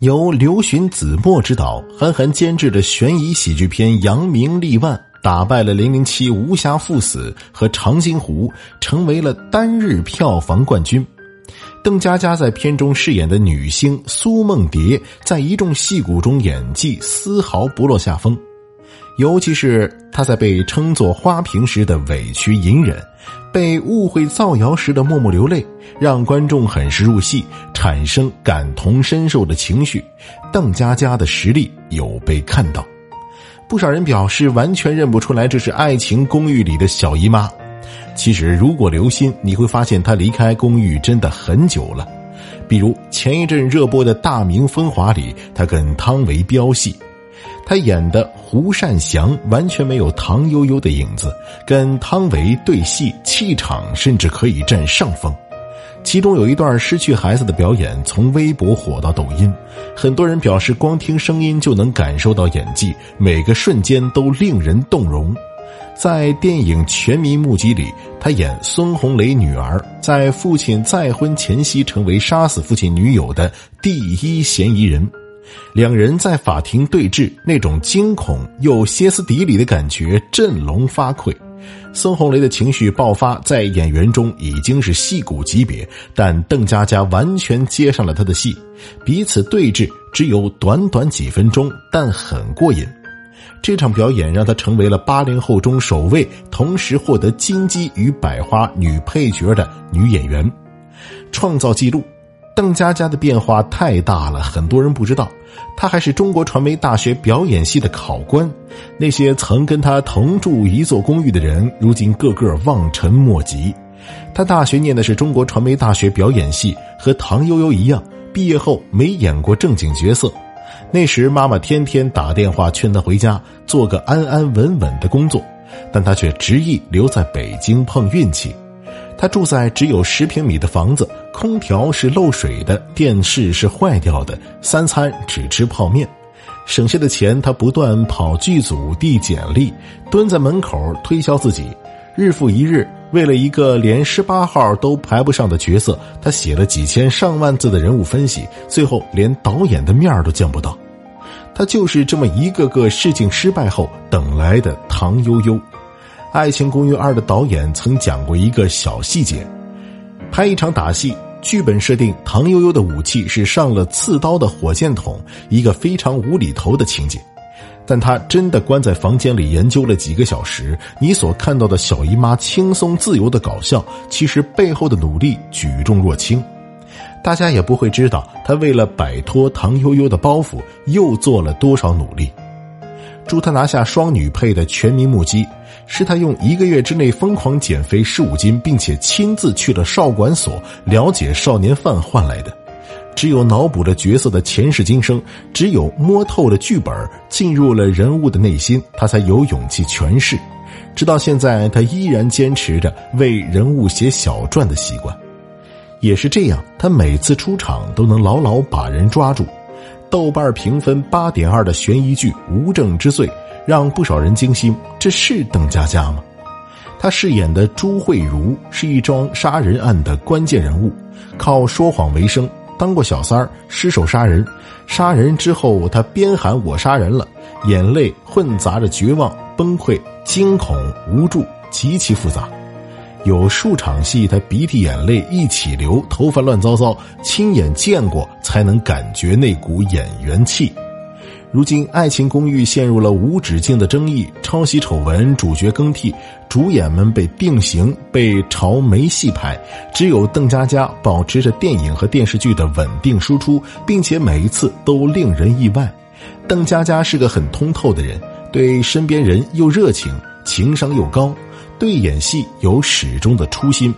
由刘巡、子墨执导、韩寒监制的悬疑喜剧片《扬名立万》，打败了《零零七》《无暇赴死》和《长津湖》，成为了单日票房冠军。邓家佳在片中饰演的女星苏梦蝶，在一众戏骨中演技丝毫不落下风。尤其是她在被称作花瓶时的委屈隐忍，被误会造谣时的默默流泪，让观众很是入戏，产生感同身受的情绪。邓家佳的实力有被看到，不少人表示完全认不出来这是《爱情公寓》里的小姨妈。其实如果留心，你会发现她离开公寓真的很久了。比如前一阵热播的《大明风华》里，她跟汤唯飙戏。他演的胡善祥完全没有唐悠悠的影子，跟汤唯对戏，气场甚至可以占上风。其中有一段失去孩子的表演，从微博火到抖音，很多人表示光听声音就能感受到演技，每个瞬间都令人动容。在电影《全民目击》里，他演孙红雷女儿，在父亲再婚前夕成为杀死父亲女友的第一嫌疑人。两人在法庭对峙，那种惊恐又歇斯底里的感觉振聋发聩。孙红雷的情绪爆发，在演员中已经是戏骨级别，但邓家佳完全接上了他的戏，彼此对峙只有短短几分钟，但很过瘾。这场表演让她成为了八零后中首位同时获得金鸡与百花女配角的女演员，创造纪录。邓家佳的变化太大了，很多人不知道，她还是中国传媒大学表演系的考官。那些曾跟她同住一座公寓的人，如今个个望尘莫及。她大学念的是中国传媒大学表演系，和唐悠悠一样，毕业后没演过正经角色。那时妈妈天天打电话劝她回家做个安安稳稳的工作，但她却执意留在北京碰运气。他住在只有十平米的房子，空调是漏水的，电视是坏掉的，三餐只吃泡面。省下的钱，他不断跑剧组递简历，蹲在门口推销自己。日复一日，为了一个连十八号都排不上的角色，他写了几千上万字的人物分析，最后连导演的面都见不到。他就是这么一个个试镜失败后等来的唐悠悠。《爱情公寓二》的导演曾讲过一个小细节：拍一场打戏，剧本设定唐悠悠的武器是上了刺刀的火箭筒，一个非常无厘头的情节。但他真的关在房间里研究了几个小时，你所看到的小姨妈轻松自由的搞笑，其实背后的努力举重若轻。大家也不会知道，他为了摆脱唐悠悠的包袱，又做了多少努力。助他拿下双女配的全民目击，是他用一个月之内疯狂减肥十五斤，并且亲自去了少管所了解少年犯换来的。只有脑补了角色的前世今生，只有摸透了剧本，进入了人物的内心，他才有勇气诠释。直到现在，他依然坚持着为人物写小传的习惯。也是这样，他每次出场都能牢牢把人抓住。豆瓣评分八点二的悬疑剧《无证之罪》让不少人惊心，这是邓家佳吗？她饰演的朱慧茹是一桩杀人案的关键人物，靠说谎为生，当过小三儿，失手杀人，杀人之后她边喊我杀人了，眼泪混杂着绝望、崩溃、惊恐、无助，极其复杂。有数场戏，他鼻涕眼泪一起流，头发乱糟糟，亲眼见过才能感觉那股演员气。如今，《爱情公寓》陷入了无止境的争议，抄袭丑闻，主角更替，主演们被定型，被朝没戏拍。只有邓家佳保持着电影和电视剧的稳定输出，并且每一次都令人意外。邓家佳是个很通透的人，对身边人又热情，情商又高。对演戏有始终的初心，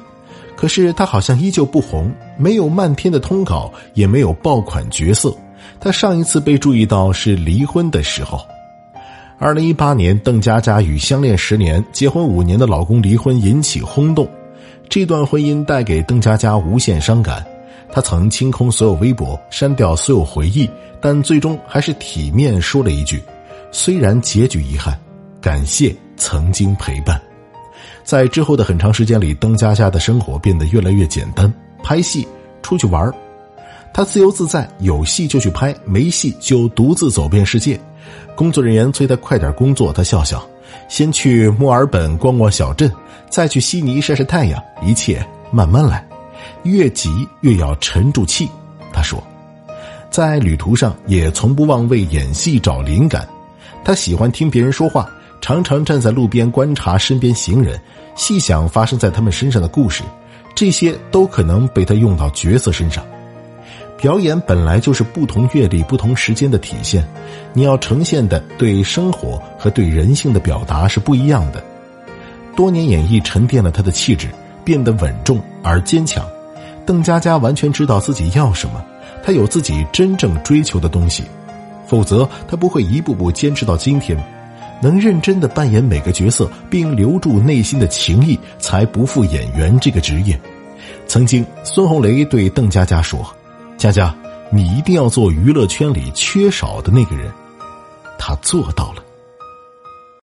可是他好像依旧不红，没有漫天的通稿，也没有爆款角色。他上一次被注意到是离婚的时候。二零一八年，邓家佳与相恋十年、结婚五年的老公离婚，引起轰动。这段婚姻带给邓家佳无限伤感，她曾清空所有微博，删掉所有回忆，但最终还是体面说了一句：“虽然结局遗憾，感谢曾经陪伴。”在之后的很长时间里，邓家佳的生活变得越来越简单，拍戏、出去玩他自由自在，有戏就去拍，没戏就独自走遍世界。工作人员催他快点工作，他笑笑：“先去墨尔本逛逛小镇，再去悉尼晒晒太阳，一切慢慢来。越急越要沉住气。”他说，在旅途上也从不忘为演戏找灵感。他喜欢听别人说话，常常站在路边观察身边行人，细想发生在他们身上的故事，这些都可能被他用到角色身上。表演本来就是不同阅历、不同时间的体现，你要呈现的对生活和对人性的表达是不一样的。多年演绎沉淀了他的气质，变得稳重而坚强。邓家佳完全知道自己要什么，他有自己真正追求的东西，否则他不会一步步坚持到今天。能认真的扮演每个角色，并留住内心的情谊，才不负演员这个职业。曾经，孙红雷对邓家佳说。佳佳，你一定要做娱乐圈里缺少的那个人，他做到了。